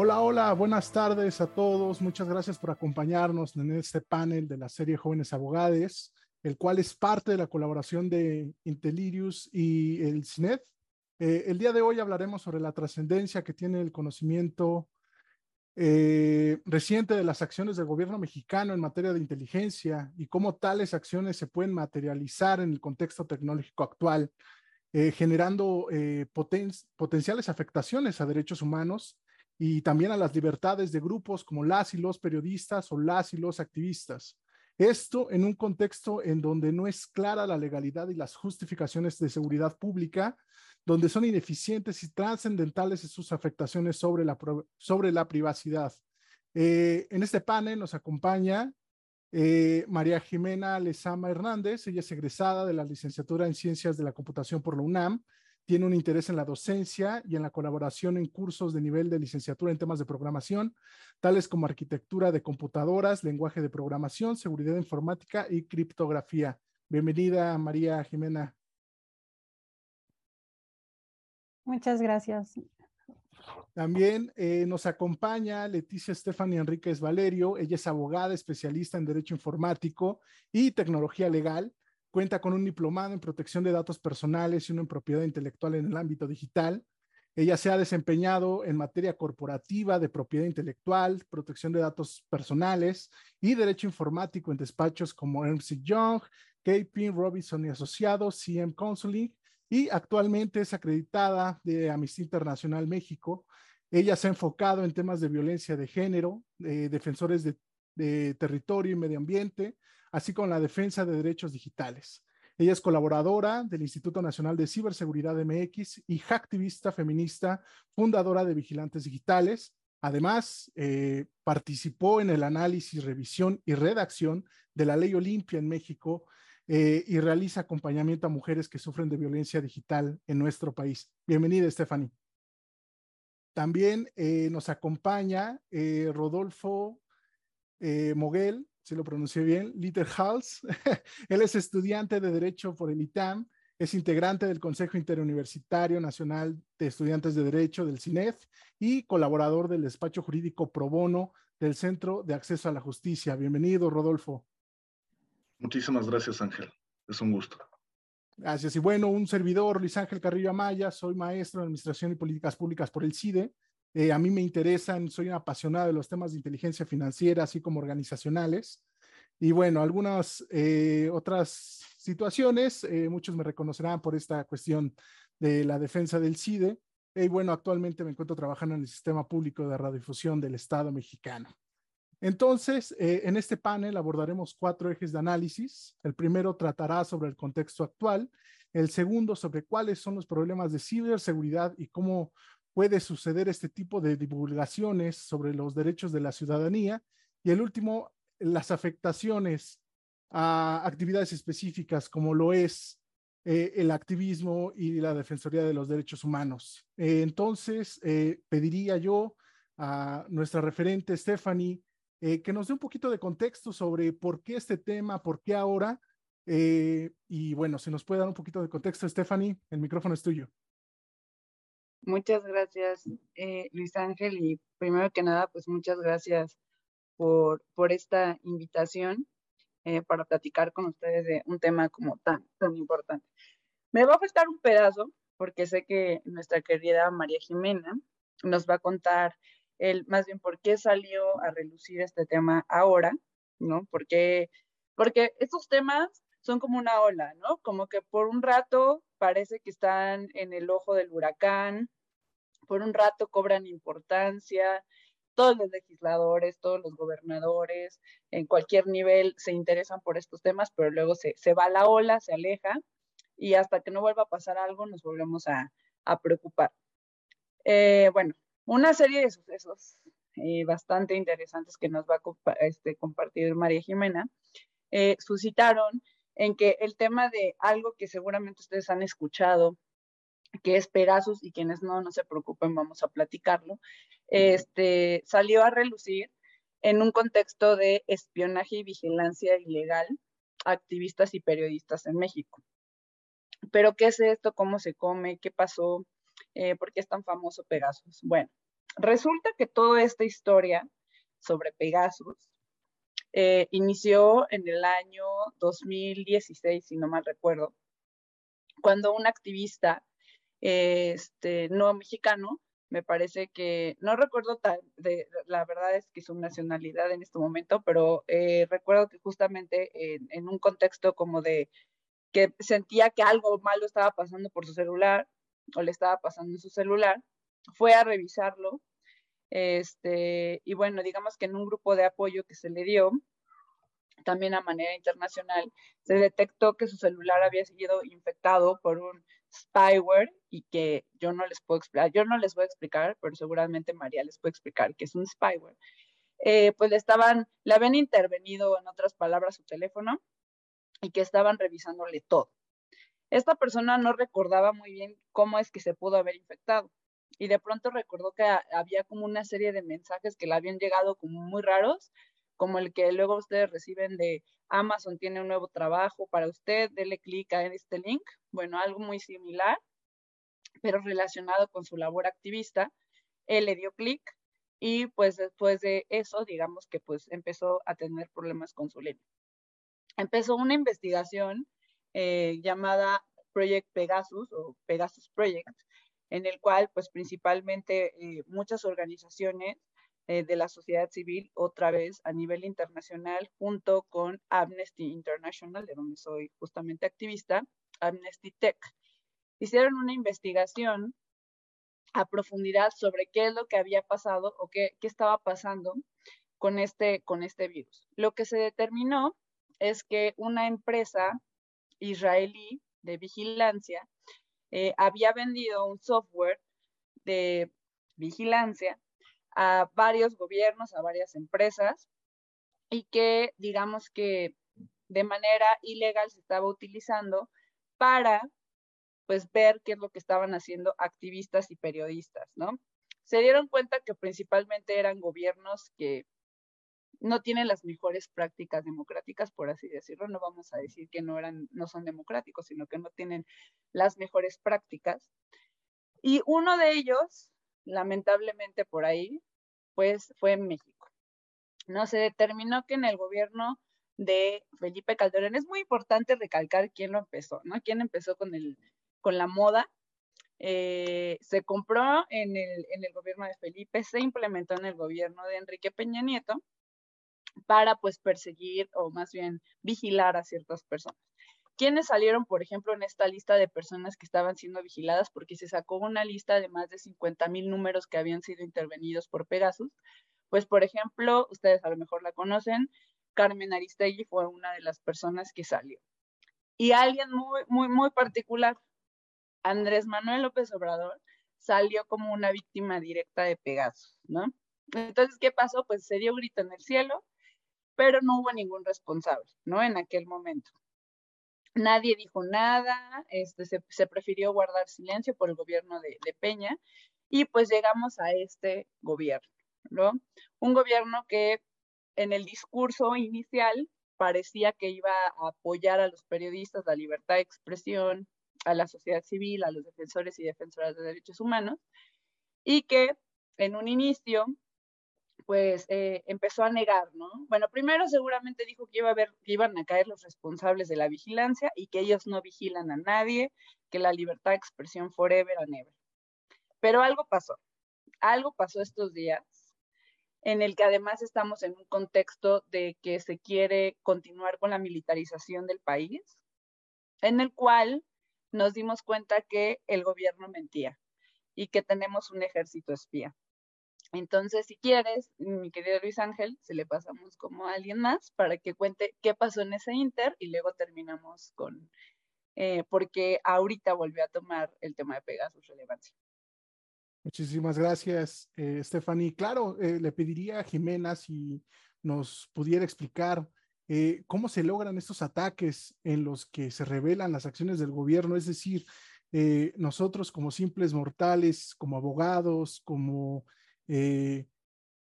Hola, hola, buenas tardes a todos. Muchas gracias por acompañarnos en este panel de la serie Jóvenes Abogades, el cual es parte de la colaboración de Intelirius y el CINED. Eh, el día de hoy hablaremos sobre la trascendencia que tiene el conocimiento eh, reciente de las acciones del gobierno mexicano en materia de inteligencia y cómo tales acciones se pueden materializar en el contexto tecnológico actual, eh, generando potenciales afectaciones a derechos humanos y también a las libertades de grupos como las y los periodistas o las y los activistas. Esto en un contexto en donde no es clara la legalidad y las justificaciones de seguridad pública, donde son ineficientes y trascendentales en sus afectaciones sobre la, sobre la privacidad. Eh, en este panel nos acompaña eh, María Jimena Lezama Hernández, ella es egresada de la licenciatura en Ciencias de la Computación por la UNAM, tiene un interés en la docencia y en la colaboración en cursos de nivel de licenciatura en temas de programación, tales como arquitectura de computadoras, lenguaje de programación, seguridad informática y criptografía. Bienvenida, María Jimena. Muchas gracias. También eh, nos acompaña Leticia Stephanie Enríquez Valerio. Ella es abogada especialista en Derecho Informático y Tecnología Legal. Cuenta con un diplomado en protección de datos personales y uno en propiedad intelectual en el ámbito digital. Ella se ha desempeñado en materia corporativa de propiedad intelectual, protección de datos personales y derecho informático en despachos como Ernst Young, KP Robinson y Asociados, CM Counseling y actualmente es acreditada de Amnistía Internacional México. Ella se ha enfocado en temas de violencia de género, de defensores de, de, territorio y medio ambiente, así como la defensa de derechos digitales. Ella es colaboradora del Instituto Nacional de Ciberseguridad MX y activista feminista, fundadora de Vigilantes Digitales. Además, eh, participó en el análisis, revisión y redacción de la Ley Olimpia en México eh, y realiza acompañamiento a mujeres que sufren de violencia digital en nuestro país. Bienvenida, Stephanie. También eh, nos acompaña Rodolfo Moguel, si lo pronuncié bien, Litterhals. Él es estudiante de Derecho por el ITAM, es integrante del Consejo Interuniversitario Nacional de Estudiantes de Derecho del CINEF y colaborador del despacho jurídico pro bono del Centro de Acceso a la Justicia. Bienvenido, Rodolfo. Muchísimas gracias, Ángel. Es un gusto. Gracias. Y bueno, un servidor, Luis Ángel Carrillo Amaya, soy maestro en Administración y Políticas Públicas por el CIDE. Eh, a mí me interesan, soy un apasionado de los temas de inteligencia financiera, así como organizacionales. Y bueno, algunas eh, otras situaciones, eh, muchos me reconocerán por esta cuestión de la defensa del CIDE. Y bueno, actualmente me encuentro trabajando en el sistema público de radiodifusión del Estado mexicano. Entonces, en este panel abordaremos cuatro ejes de análisis. El primero tratará sobre el contexto actual, el segundo sobre cuáles son los problemas de ciberseguridad y cómo puede suceder este tipo de divulgaciones sobre los derechos de la ciudadanía, y el último, las afectaciones a actividades específicas como lo es eh, el activismo y la Defensoría de los Derechos Humanos. Eh, entonces, pediría yo a nuestra referente Stephanie eh, que nos dé un poquito de contexto sobre por qué este tema, por qué ahora. Eh, y bueno, si nos puede dar un poquito de contexto, Stephanie, el micrófono es tuyo. Muchas gracias, eh, Luis Ángel. Y primero que nada, pues muchas gracias por, por esta invitación para platicar con ustedes de un tema como tan, tan importante. Me va a faltar un pedazo porque sé que nuestra querida María Jimena nos va a contar el, más bien por qué salió a relucir este tema ahora, ¿no? Porque, porque estos temas son como una ola, ¿no? Como que por un rato parece que están en el ojo del huracán, por un rato cobran importancia, todos los legisladores, todos los gobernadores, en cualquier nivel se interesan por estos temas, pero luego se, se va la ola, se aleja y hasta que no vuelva a pasar algo nos volvemos a, a preocupar. Eh, bueno, una serie de sucesos eh, bastante interesantes que nos va a este, compartir María Jimena, eh, suscitaron en que el tema de algo que seguramente ustedes han escuchado, que es Pegasus, y quienes no, no se preocupen, vamos a platicarlo, este, salió a relucir en un contexto de espionaje y vigilancia ilegal a activistas y periodistas en México. Pero, ¿qué es esto? ¿Cómo se come? ¿Qué pasó? Eh, ¿Por qué es tan famoso Pegasus? Bueno, Resulta que toda esta historia sobre Pegasus eh, inició en el año 2016, si no mal recuerdo, cuando un activista este, no mexicano, me parece que, no recuerdo tal, de, la verdad es que su nacionalidad en este momento, pero eh, recuerdo que justamente en, un contexto como de que sentía que algo malo estaba pasando por su celular o le estaba pasando en su celular, fue a revisarlo. Este, y bueno, digamos que en un grupo de apoyo que se le dio, también a manera internacional, se detectó que su celular había sido infectado por un spyware y que yo no les puedo explicar, yo no les voy a explicar, pero seguramente María les puede explicar que es un spyware. Eh, pues le estaban, le habían intervenido, en otras palabras, su teléfono y que estaban revisándole todo. Esta persona no recordaba muy bien cómo es que se pudo haber infectado y de pronto recordó que había como una serie de mensajes que le habían llegado como muy raros, como el que luego ustedes reciben de Amazon tiene un nuevo trabajo para usted, dele clic a este link. Bueno, algo muy similar, pero relacionado con su labor activista. Él le dio clic y pues después de eso, digamos que pues empezó a tener problemas con su línea empezó una investigación eh, llamada Project Pegasus o Pegasus Project, en el cual pues principalmente eh, muchas organizaciones eh, de la sociedad civil, otra vez a nivel internacional, junto con Amnesty International, de donde soy justamente activista, Amnesty Tech, hicieron una investigación a profundidad sobre qué es lo que había pasado o qué, qué estaba pasando con este, con este virus. Lo que se determinó es que una empresa israelí de vigilancia eh, había vendido un software de vigilancia a varios gobiernos, a varias empresas, y que digamos que de manera ilegal se estaba utilizando para pues ver qué es lo que estaban haciendo activistas y periodistas, ¿no? Se dieron cuenta que principalmente eran gobiernos que no tienen las mejores prácticas democráticas, por así decirlo. No vamos a decir que no eran, no son democráticos, sino que no tienen las mejores prácticas. Y uno de ellos, lamentablemente por ahí, pues fue en México. No se determinó que en el gobierno de Felipe Calderón es muy importante recalcar quién lo empezó, ¿no? Quién empezó con el con la moda. Eh, se compró en el, en el gobierno de Felipe, se implementó en el gobierno de Enrique Peña Nieto para pues perseguir o más bien vigilar a ciertas personas. ¿Quiénes salieron, por ejemplo, en esta lista de personas que estaban siendo vigiladas? Porque se sacó una lista de más de 50 mil números que habían sido intervenidos por Pegasus. Pues, por ejemplo, ustedes a lo mejor la conocen, Carmen Aristegui fue una de las personas que salió. Y alguien muy, muy, muy particular, Andrés Manuel López Obrador, salió como una víctima directa de Pegasus, ¿no? Entonces, ¿qué pasó? Pues se dio grito en el cielo, pero no hubo ningún responsable, ¿no? En aquel momento. Nadie dijo nada, este, se, prefirió guardar silencio por el gobierno de, de Peña y pues llegamos a este gobierno, ¿no? Un gobierno que en el discurso inicial parecía que iba a apoyar a los periodistas, la libertad de expresión, a la sociedad civil, a los defensores y defensoras de derechos humanos, y que en un inicio pues eh, empezó a negar, ¿no? Bueno, primero seguramente dijo que, que iban a caer los responsables de la vigilancia y que ellos no vigilan a nadie, que la libertad de expresión forever and ever. Pero algo pasó, algo pasó estos días en el que además estamos en un contexto de que se quiere continuar con la militarización del país, en el cual nos dimos cuenta que el gobierno mentía y que tenemos un ejército espía. Entonces, si quieres, mi querido Luis Ángel, se le pasamos como a alguien más para que cuente qué pasó en ese Inter y luego terminamos con, eh, porque ahorita volvió a tomar el tema de Pegasus relevancia. Muchísimas gracias, eh, Stephanie. Claro, eh, le pediría a Jimena si nos pudiera explicar cómo se logran estos ataques en los que se revelan las acciones del gobierno, es decir, nosotros como simples mortales, como abogados, como eh,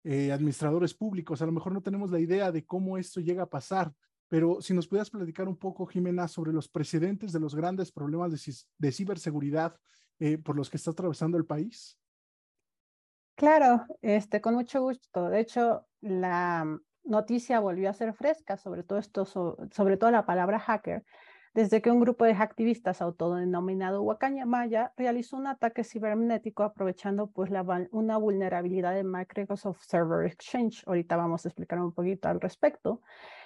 eh, administradores públicos. A lo mejor no tenemos la idea de cómo esto llega a pasar, pero si nos pudieras platicar un poco, Jimena, sobre los precedentes de los grandes problemas de, ciberseguridad eh, por los que está atravesando el país. Claro, este, con mucho gusto. De hecho, la noticia volvió a ser fresca, sobre todo esto, sobre todo la palabra hacker, desde que un grupo de activistas autodenominado Maya realizó un ataque cibernético aprovechando pues una vulnerabilidad de Microsoft Server Exchange. Ahorita vamos a explicar un poquito al respecto.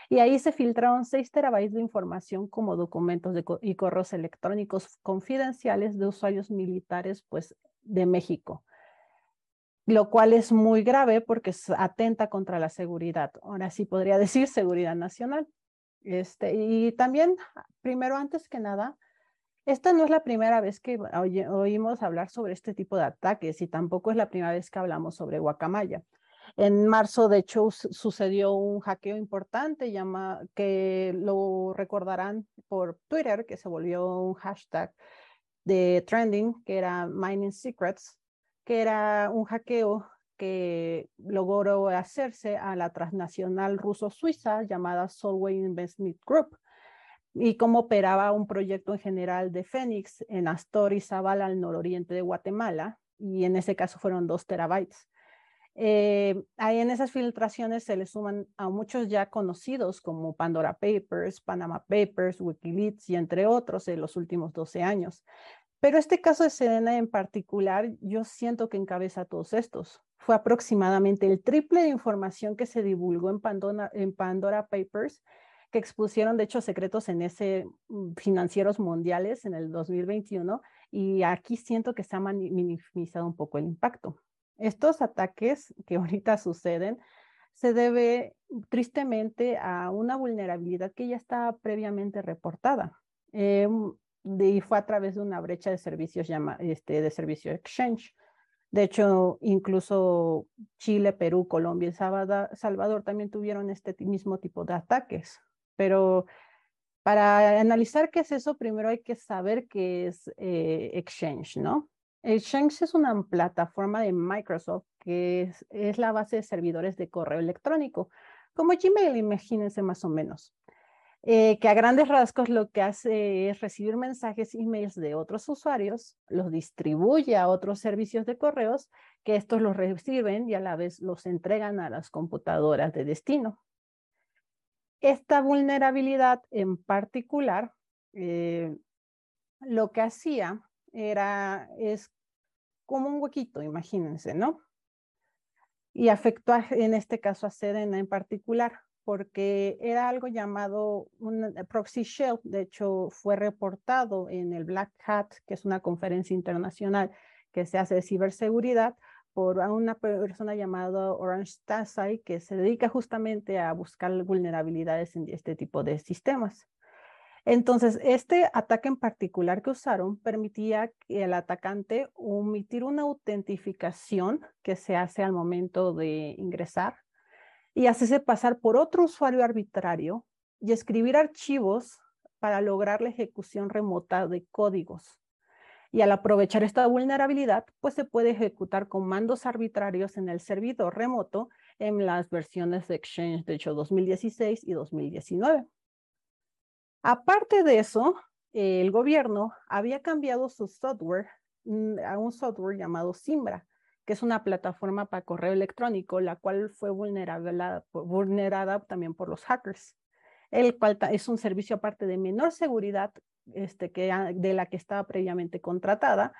Y ahí se filtraron 6 terabytes de información como documentos y correos electrónicos confidenciales de usuarios militares pues de México lo cual es muy grave porque atenta contra la seguridad. Ahora sí podría decir seguridad nacional. Este, y también, primero, antes que nada, esta no es la primera vez que oímos hablar sobre este tipo de ataques y tampoco es la primera vez que hablamos sobre Guacamaya. En marzo, de hecho, sucedió un hackeo importante llama, que lo recordarán por Twitter, que se volvió un hashtag de trending, que era Mining Secrets, que era un hackeo que logró hacerse a la transnacional ruso-suiza llamada Solway Investment Group y cómo operaba un proyecto en general de Fénix en Astor y Zavala al nororiente de Guatemala y en ese caso fueron dos terabytes. Eh, ahí en esas filtraciones se le suman a muchos ya conocidos como Pandora Papers, Panama Papers, Wikileaks y entre otros en los últimos 12 años. Pero este caso de Sedena en particular, yo siento que encabeza todos estos. Fue aproximadamente el triple de información que se divulgó en Pandora, Papers, que expusieron, de hecho, secretos en ese mm, financieros mundiales en el 2021, y aquí siento que se ha minimizado un poco el impacto. Estos ataques que ahorita suceden se debe tristemente a una vulnerabilidad que ya estaba previamente reportada. Eh, y fue a través de una brecha de servicios llama, este, de servicio exchange. De hecho, incluso Chile, Perú, Colombia y Salvador también tuvieron este mismo tipo de ataques. Pero para analizar qué es eso, primero hay que saber qué es eh, Exchange, ¿no? Exchange es una plataforma de Microsoft que es, es, la base de servidores de correo electrónico, como Gmail, imagínense más o menos. Eh, que a grandes rasgos lo que hace es recibir mensajes, emails de otros usuarios, los distribuye a otros servicios de correos, que estos los reciben y a la vez los entregan a las computadoras de destino. Esta vulnerabilidad en particular, eh, lo que hacía era, es como un huequito, imagínense, ¿no? Y afectó en este caso a Sedena en particular porque era algo llamado un eh, proxy shell. De hecho, fue reportado en el Black Hat, que es una conferencia internacional que se hace de ciberseguridad, por una persona llamada Orange Tasai, que se dedica justamente a buscar vulnerabilidades en este tipo de sistemas. Entonces, este ataque en particular que usaron permitía que el atacante omitir una autentificación que se hace al momento de ingresar y hacerse pasar por otro usuario arbitrario y escribir archivos para lograr la ejecución remota de códigos. Y al aprovechar esta vulnerabilidad, pues se puede ejecutar comandos arbitrarios en el servidor remoto en las versiones de Exchange, de hecho 2016 y 2019. Aparte de eso, el gobierno había cambiado su software mm, a un software llamado Simbra, que es una plataforma para correo electrónico, la cual fue vulnerada también por los hackers, el cual es un servicio aparte de menor seguridad este, que, de la que estaba previamente contratada.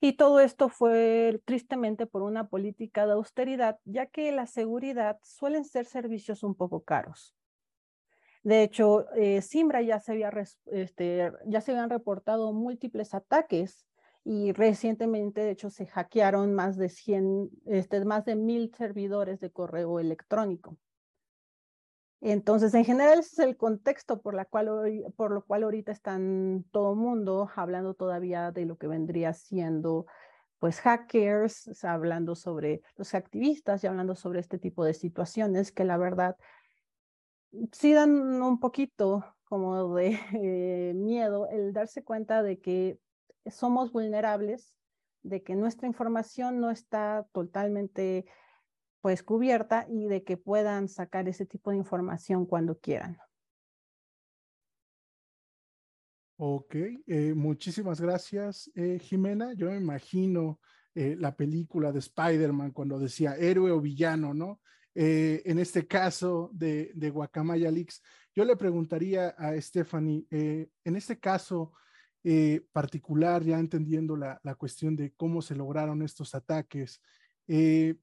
Y todo esto fue tristemente por una política de austeridad, ya que la seguridad suelen ser servicios un poco caros. De hecho, eh, Simbra ya se, había, este, ya se habían reportado múltiples ataques y recientemente, de hecho, se hackearon más de 100, este, más de mil servidores de correo electrónico. Entonces, en general, ese es el contexto por, la cual, por lo cual ahorita están todo mundo hablando todavía de lo que vendría siendo pues hackers, hablando sobre los activistas y hablando sobre este tipo de situaciones que la verdad sí dan un poquito como de miedo el darse cuenta de que somos vulnerables, de que nuestra información no está totalmente pues cubierta y de que puedan sacar ese tipo de información cuando quieran. Ok, eh, muchísimas gracias, eh, Jimena. Yo me imagino eh, la película de Spider-Man cuando decía héroe o villano, ¿no? En este caso de, de Guacamaya Leaks, yo le preguntaría a Stephanie, en este caso particular, ya entendiendo la, la, cuestión de cómo se lograron estos ataques y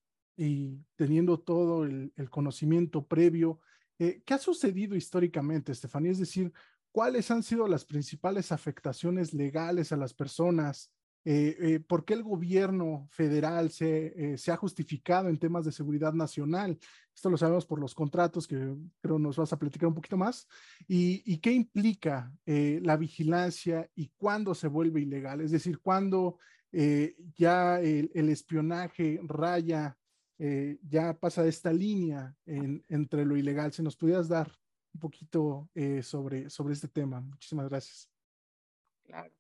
teniendo todo el, el conocimiento previo, ¿qué ha sucedido históricamente, Stephanie? Es decir, ¿cuáles han sido las principales afectaciones legales a las personas? Eh, eh, ¿Por qué el gobierno federal se, eh, se, ha justificado en temas de seguridad nacional? Esto lo sabemos por los contratos que creo nos vas a platicar un poquito más. ¿Y, y qué implica la vigilancia y cuándo se vuelve ilegal? Es decir, cuándo ya el, el, espionaje raya, ya pasa esta línea en, entre lo ilegal. Si nos pudieras dar un poquito eh, sobre, sobre este tema. Muchísimas gracias. Claro.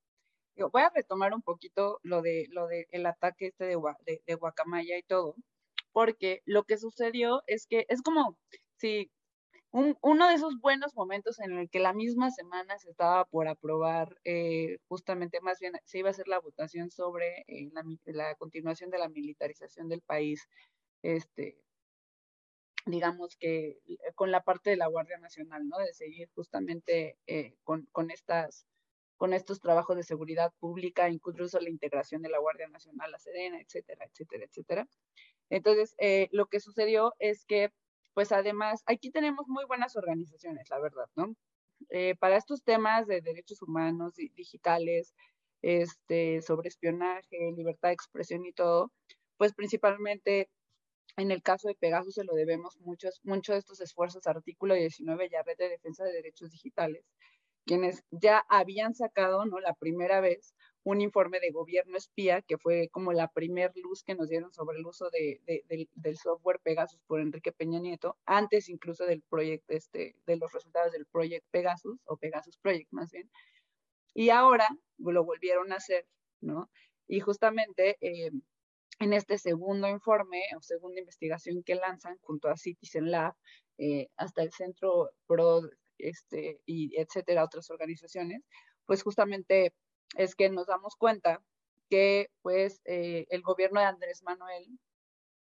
Voy a retomar un poquito lo de lo de el ataque este de, de, de, Guacamaya y todo, porque lo que sucedió es que es como si un, uno de esos buenos momentos en el que la misma semana se estaba por aprobar, eh, justamente más bien se iba a hacer la votación sobre eh, la, continuación de la militarización del país, este, digamos que eh, con la parte de la Guardia Nacional, ¿no? De seguir justamente con, con, estas, con estos trabajos de seguridad pública, incluso la integración de la Guardia Nacional, la Sedena, etcétera, etcétera, etcétera. Entonces, eh, lo que sucedió es que, pues además, aquí tenemos muy buenas organizaciones, la verdad, ¿no? para estos temas de derechos humanos digitales, este, sobre espionaje, libertad de expresión y todo, pues principalmente en el caso de Pegasus se lo debemos muchos, muchos de estos esfuerzos, artículo 19 ya Red de Defensa de Derechos Digitales, quienes ya habían sacado, ¿no? La primera vez un informe de gobierno espía, que fue como la primer luz que nos dieron sobre el uso de, de, del software Pegasus por Enrique Peña Nieto, antes incluso del proyecto, este, de los resultados del proyecto Pegasus, o Pegasus Project más bien. Y ahora lo volvieron a hacer, ¿no? Y justamente eh, en este segundo informe o segunda investigación que lanzan junto a Citizen Lab, eh, hasta el Centro PRO, este, y etcétera, otras organizaciones, pues justamente es que nos damos cuenta que pues eh, el gobierno de Andrés Manuel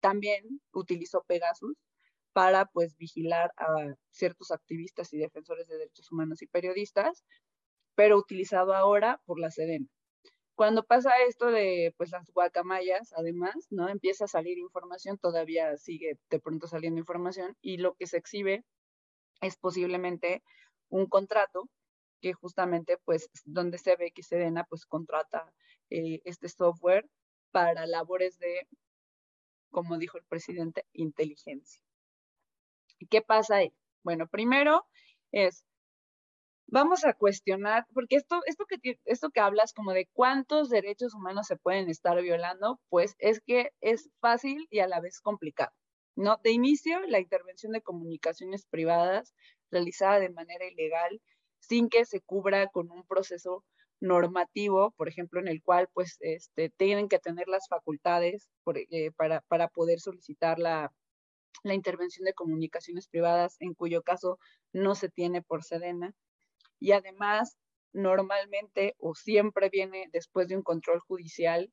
también utilizó Pegasus para pues vigilar a ciertos activistas y defensores de derechos humanos y periodistas, pero utilizado ahora por la Sedena. Cuando pasa esto de pues las guacamayas, además, ¿no? Empieza a salir información, todavía sigue de pronto saliendo información y lo que se exhibe es posiblemente un contrato que justamente pues donde se ve que Sedena pues contrata eh, este software para labores de, como dijo el presidente, inteligencia. ¿Y qué pasa ahí? Bueno, primero es vamos a cuestionar, porque esto, esto, que, esto que hablas como de cuántos derechos humanos se pueden estar violando, pues es que es fácil y a la vez complicado. ¿No? De inicio, la intervención de comunicaciones privadas realizada de manera ilegal, sin que se cubra con un proceso normativo, por ejemplo, en el cual pues este, tienen que tener las facultades eh, para, para poder solicitar la, la intervención de comunicaciones privadas, en cuyo caso no se tiene por Sedena y además normalmente o siempre viene después de un control judicial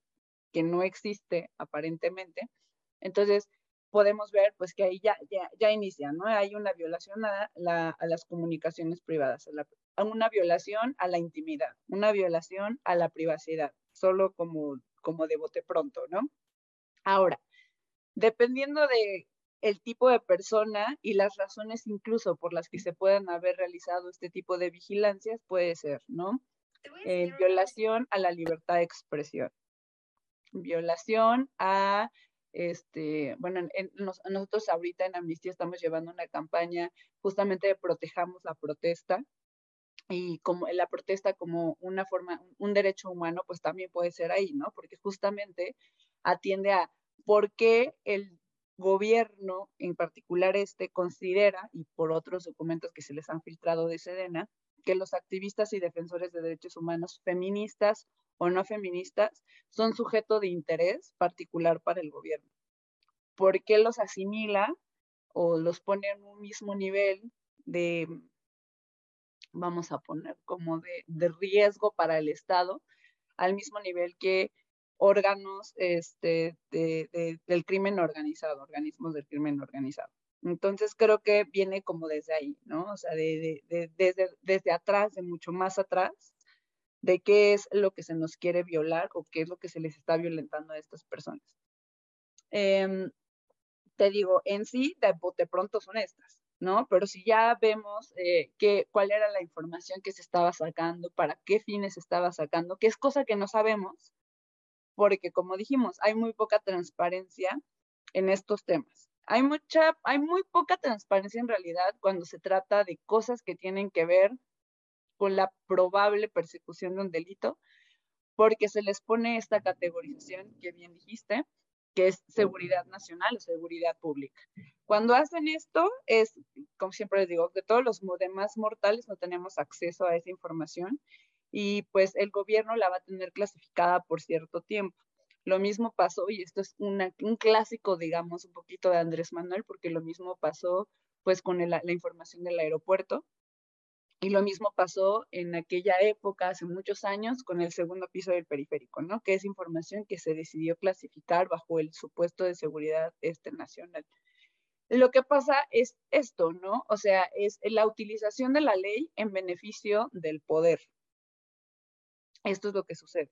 que no existe aparentemente. Entonces, podemos ver pues que ahí ya, ya, ya inicia, ¿no? Hay una violación a, la, a las comunicaciones privadas, a, una violación a la intimidad, una violación a la privacidad, solo como, como de bote pronto, ¿no? Ahora, dependiendo de el tipo de persona y las razones incluso por las que se puedan haber realizado este tipo de vigilancias puede ser, ¿no? Eh, violación a la libertad de expresión, violación a, este, bueno, nosotros ahorita en Amnistía estamos llevando una campaña justamente de protejamos la protesta y como la protesta como una forma, un derecho humano, pues también puede ser ahí, ¿no? Porque justamente atiende a por qué el gobierno, en particular este, considera, y por otros documentos que se les han filtrado de Sedena, que los activistas y defensores de derechos humanos, feministas o no feministas, son sujeto de interés particular para el gobierno. ¿Por qué los asimila o los pone en un mismo nivel de, vamos a poner, como de, riesgo para el Estado, al mismo nivel que órganos este, del crimen organizado, organismos del crimen organizado. Entonces creo que viene como desde ahí, ¿no? O sea, de, desde, desde atrás, de mucho más atrás, de qué es lo que se nos quiere violar o qué es lo que se les está violentando a estas personas. Em, te digo, en sí, de, pronto son estas, ¿no? Pero si ya vemos eh, cuál era la información que se estaba sacando, para qué fines se estaba sacando, que es cosa que no sabemos, porque como dijimos, hay muy poca transparencia en estos temas. Hay mucha, hay muy poca transparencia en realidad cuando se trata de cosas que tienen que ver con la probable persecución de un delito, porque se les pone esta categorización que bien dijiste, que es seguridad nacional o seguridad pública. Cuando hacen esto, es, como siempre les digo, que todos los demás mortales no tenemos acceso a esa información y pues el gobierno la va a tener clasificada por cierto tiempo. Lo mismo pasó, y esto es un clásico, digamos, un poquito de Andrés Manuel, porque lo mismo pasó pues con la información del aeropuerto, y lo mismo pasó en aquella época, hace muchos años, con el segundo piso del periférico, ¿no? Que es información que se decidió clasificar bajo el supuesto de seguridad este, nacional. Lo que pasa es esto, ¿no? O sea, es la utilización de la ley en beneficio del poder, esto es lo que sucede.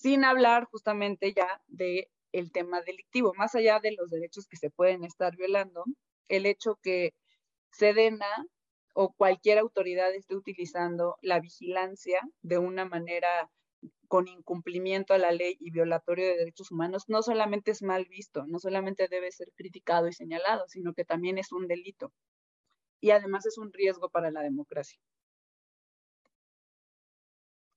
Sin hablar justamente ya de el tema delictivo, más allá de los derechos que se pueden estar violando, el hecho que Sedena o cualquier autoridad esté utilizando la vigilancia de una manera con incumplimiento a la ley y violatorio de derechos humanos, no solamente es mal visto, no solamente debe ser criticado y señalado, sino que también es un delito. Y además es un riesgo para la democracia.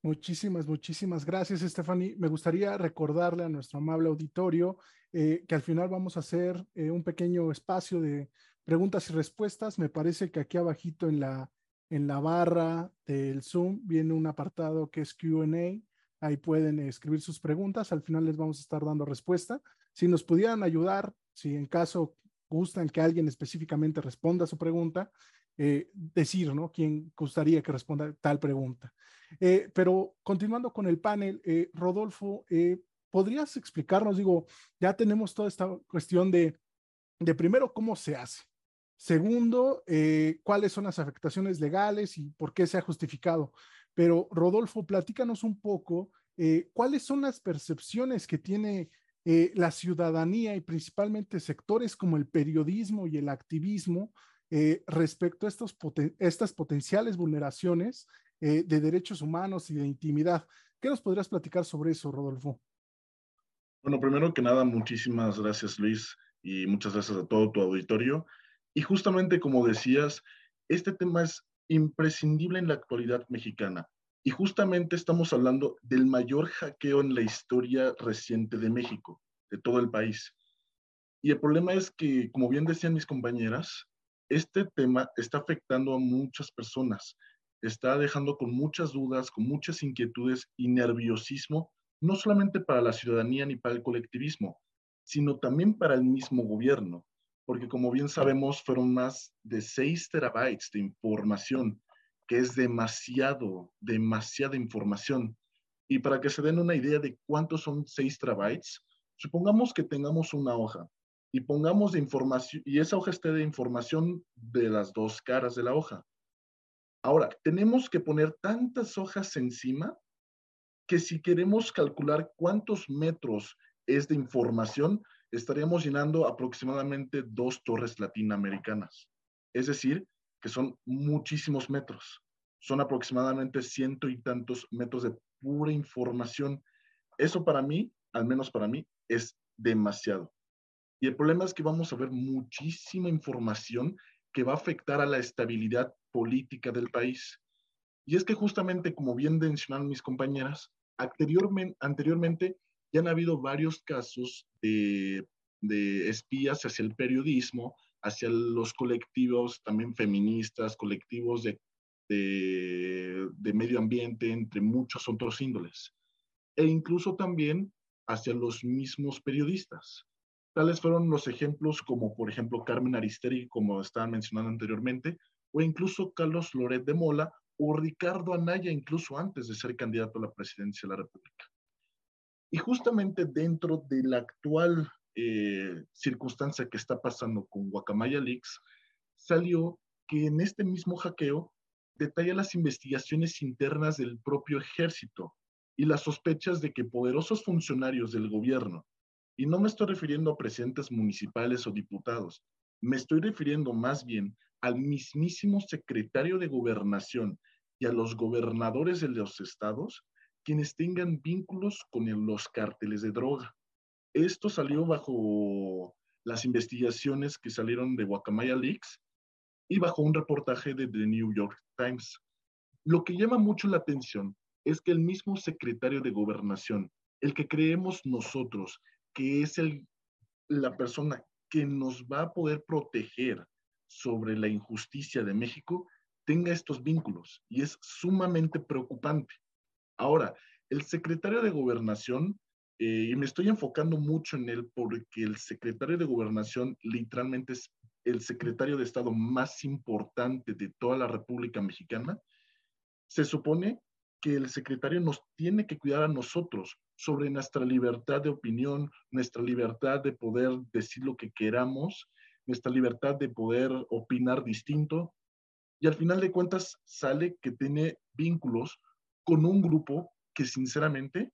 Muchísimas, muchísimas gracias, Stephanie. Me gustaría recordarle a nuestro amable auditorio eh, que al final vamos a hacer eh, un pequeño espacio de preguntas y respuestas. Me parece que aquí abajito en la, en la barra del Zoom viene un apartado que es Q&A. Ahí pueden escribir sus preguntas. Al final les vamos a estar dando respuesta. Si nos pudieran ayudar, si en caso gustan que alguien específicamente responda su pregunta, eh, decir, ¿no? ¿Quién gustaría que responda tal pregunta? Eh, pero continuando con el panel, eh, Rodolfo, ¿podrías explicarnos, digo, ya tenemos toda esta cuestión de, de primero, cómo se hace? Segundo, cuáles son las afectaciones legales y por qué se ha justificado. Pero Rodolfo, platícanos un poco cuáles son las percepciones que tiene la ciudadanía y principalmente sectores como el periodismo y el activismo eh, respecto a estos estas potenciales vulneraciones eh, de derechos humanos y de intimidad. ¿Qué nos podrías platicar sobre eso, Rodolfo? Bueno, primero que nada, muchísimas gracias, Luis, y muchas gracias a todo tu auditorio. Y justamente como decías, este tema es imprescindible en la actualidad mexicana. Y justamente estamos hablando del mayor hackeo en la historia reciente de México, de todo el país. Y el problema es que, como bien decían mis compañeras, este tema está afectando a muchas personas, está dejando con muchas dudas, con muchas inquietudes y nerviosismo, no solamente para la ciudadanía ni para el colectivismo, sino también para el mismo gobierno, porque como bien sabemos fueron más de 6 terabytes de información, que es demasiado, demasiada información. Y para que se den una idea de cuántos son 6 terabytes, supongamos que tengamos una hoja y pongamos información, y esa hoja esté de información de las dos caras de la hoja. Ahora, tenemos que poner tantas hojas encima que si queremos calcular cuántos metros es de información, estaríamos llenando aproximadamente dos torres latinoamericanas. Es decir, que son muchísimos metros. Son aproximadamente ciento y tantos metros de pura información. Eso para mí, al menos para mí, es demasiado. Y el problema es que vamos a ver muchísima información que va a afectar a la estabilidad política del país. Y es que justamente, como bien mencionaron mis compañeras, anteriormente, ya han habido varios casos de, de espías hacia el periodismo, hacia los colectivos también feministas, colectivos de, de, de, medio ambiente, entre muchos otros índoles, e incluso también hacia los mismos periodistas. Tales fueron los ejemplos como, por ejemplo, Carmen Aristegui, como estaban mencionando anteriormente, o incluso Carlos Loret de Mola o Ricardo Anaya, incluso antes de ser candidato a la presidencia de la República. Y justamente dentro de la actual eh, circunstancia que está pasando con Guacamaya Leaks, salió que en este mismo hackeo detalla las investigaciones internas del propio ejército y las sospechas de que poderosos funcionarios del gobierno, y no me estoy refiriendo a presidentes municipales o diputados, me estoy refiriendo más bien al mismísimo secretario de gobernación y a los gobernadores de los estados, quienes tengan vínculos con los cárteles de droga. Esto salió bajo las investigaciones que salieron de Guacamaya Leaks y bajo un reportaje de The New York Times. Lo que llama mucho la atención es que el mismo secretario de gobernación, el que creemos nosotros que es el, la persona que nos va a poder proteger sobre la injusticia de México, tenga estos vínculos y es sumamente preocupante. Ahora, el secretario de gobernación, eh, y me estoy enfocando mucho en él porque el secretario de gobernación literalmente es el secretario de Estado más importante de toda la República Mexicana, se supone que el secretario nos tiene que cuidar a nosotros sobre nuestra libertad de opinión, nuestra libertad de poder decir lo que queramos, nuestra libertad de poder opinar distinto. Y al final de cuentas sale que tiene vínculos con un grupo que sinceramente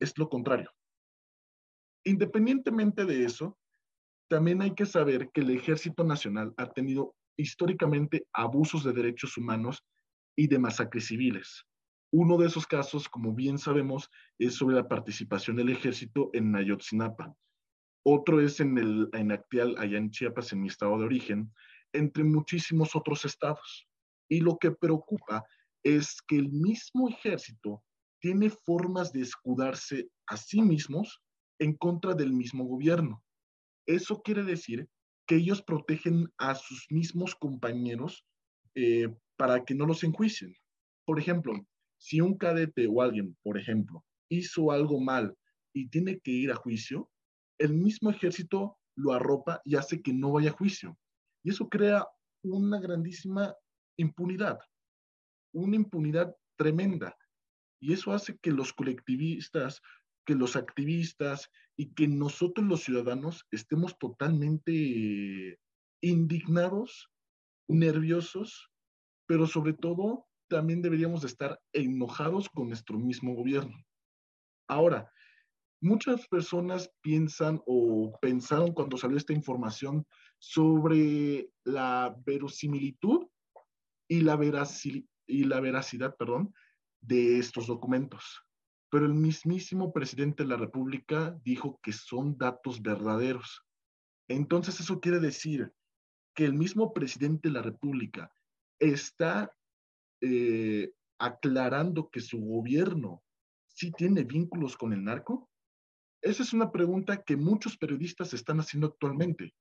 es lo contrario. Independientemente de eso, también hay que saber que el Ejército Nacional ha tenido históricamente abusos de derechos humanos y de masacres civiles. Uno de esos casos, como bien sabemos, es sobre la participación del ejército en Ayotzinapa. Otro es en el en Actial, allá en Chiapas, en mi estado de origen, entre muchísimos otros estados. Y lo que preocupa es que el mismo ejército tiene formas de escudarse a sí mismos en contra del mismo gobierno. Eso quiere decir que ellos protegen a sus mismos compañeros eh, para que no los enjuicien. Por ejemplo, si un cadete o alguien, por ejemplo, hizo algo mal y tiene que ir a juicio, el mismo ejército lo arropa y hace que no vaya a juicio. Y eso crea una grandísima impunidad, una impunidad tremenda. Y eso hace que los colectivistas que los activistas y que nosotros los ciudadanos estemos totalmente indignados, nerviosos, pero sobre todo también deberíamos de estar enojados con nuestro mismo gobierno. Ahora, muchas personas piensan o pensaron cuando salió esta información sobre la verosimilitud y la, y la veracidad perdón, de estos documentos pero el mismísimo presidente de la República dijo que son datos verdaderos. Entonces eso quiere decir que el mismo presidente de la República está eh, aclarando que su gobierno sí tiene vínculos con el narco. Esa es una pregunta que muchos periodistas están haciendo actualmente.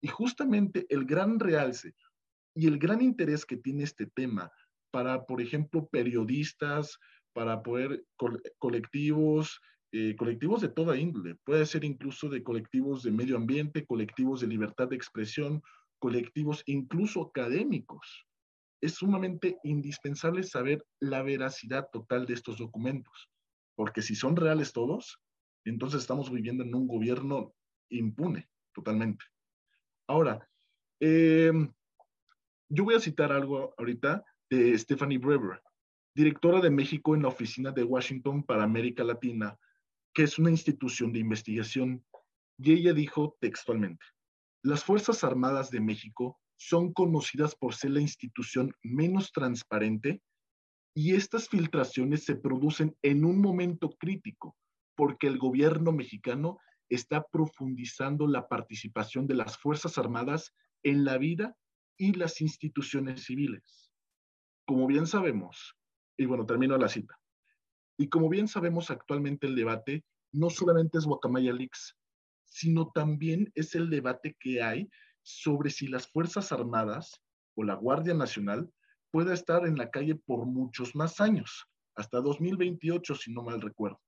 Y justamente el gran realce y el gran interés que tiene este tema para, por ejemplo, periodistas, para poder colectivos, eh, colectivos de toda índole, puede ser incluso de colectivos de medio ambiente, colectivos de libertad de expresión, colectivos incluso académicos. Es sumamente indispensable saber la veracidad total de estos documentos, porque si son reales todos, entonces estamos viviendo en un gobierno impune totalmente. Ahora, em, yo voy a citar algo ahorita de Stephanie Brewer directora de México en la Oficina de Washington para América Latina, que es una institución de investigación, y ella dijo textualmente, las Fuerzas Armadas de México son conocidas por ser la institución menos transparente y estas filtraciones se producen en un momento crítico porque el gobierno mexicano está profundizando la participación de las Fuerzas Armadas en la vida y las instituciones civiles. Como bien sabemos, y bueno, termino la cita. Y como bien sabemos actualmente el debate no solamente es Guacamaya Leaks, sino también es el debate que hay sobre si las Fuerzas Armadas o la Guardia Nacional pueda estar en la calle por muchos más años, hasta 2028, si no mal recuerdo.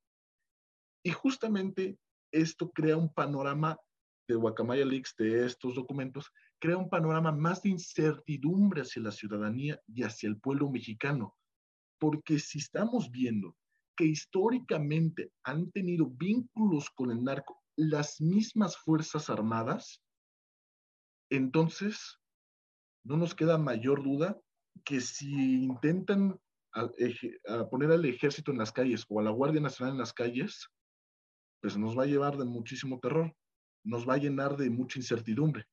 Y justamente esto crea un panorama de Guacamaya Leaks, de estos documentos, crea un panorama más de incertidumbre hacia la ciudadanía y hacia el pueblo mexicano, porque si estamos viendo que históricamente han tenido vínculos con el narco, las mismas Fuerzas Armadas, entonces no nos queda mayor duda que si intentan poner al ejército en las calles o a la Guardia Nacional en las calles, pues nos va a llevar de muchísimo terror, nos va a llenar de mucha incertidumbre.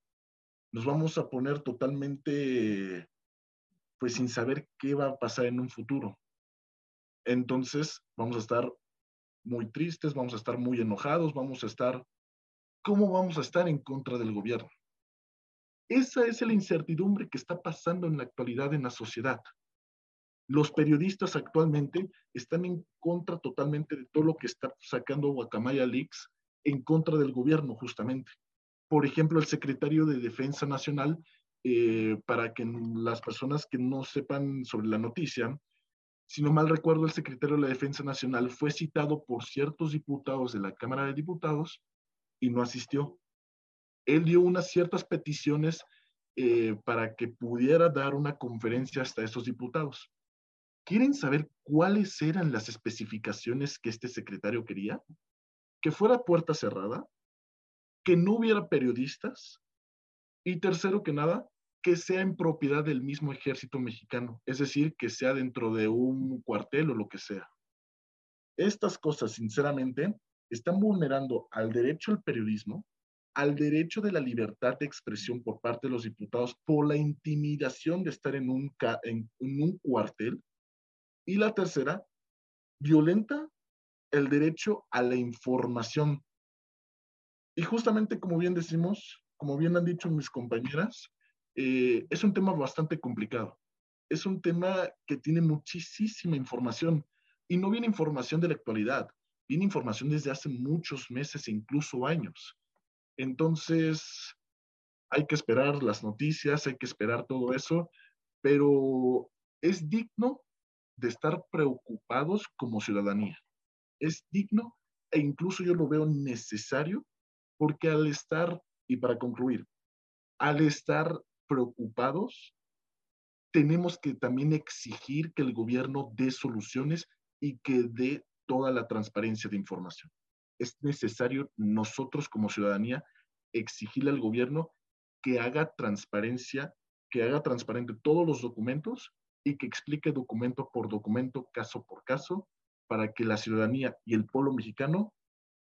Nos vamos a poner totalmente, pues sin saber qué va a pasar en un futuro. Entonces vamos a estar muy tristes, vamos a estar muy enojados, vamos a estar, ¿cómo vamos a estar en contra del gobierno? Esa es la incertidumbre que está pasando en la actualidad en la sociedad. Los periodistas actualmente están en contra totalmente de todo lo que está sacando Guacamaya Leaks en contra del gobierno, justamente. Por ejemplo, el secretario de Defensa Nacional, eh, para que las personas que no sepan sobre la noticia, si no mal recuerdo, el secretario de la Defensa Nacional fue citado por ciertos diputados de la Cámara de Diputados y no asistió. Él dio unas ciertas peticiones eh, para que pudiera dar una conferencia hasta estos diputados. ¿Quieren saber cuáles eran las especificaciones que este secretario quería? Que fuera puerta cerrada, que no hubiera periodistas y tercero que nada, que sea en propiedad del mismo ejército mexicano, es decir, que sea dentro de un cuartel o lo que sea. Estas cosas, sinceramente, están vulnerando al derecho al periodismo, al derecho de la libertad de expresión por parte de los diputados por la intimidación de estar en un, cuartel y la tercera, violenta el derecho a la información. Y justamente como bien decimos, como bien han dicho mis compañeras, eh, es un tema bastante complicado. Es un tema que tiene muchísima información y no viene información de la actualidad, viene información desde hace muchos meses e incluso años. Entonces, hay que esperar las noticias, hay que esperar todo eso, pero es digno de estar preocupados como ciudadanía. Es digno e incluso yo lo veo necesario porque al estar, y para concluir, al estar preocupados, tenemos que también exigir que el gobierno dé soluciones y que dé toda la transparencia de información. Es necesario nosotros como ciudadanía exigirle al gobierno que haga transparencia, que haga transparente todos los documentos y que explique documento por documento, caso por caso, para que la ciudadanía y el pueblo mexicano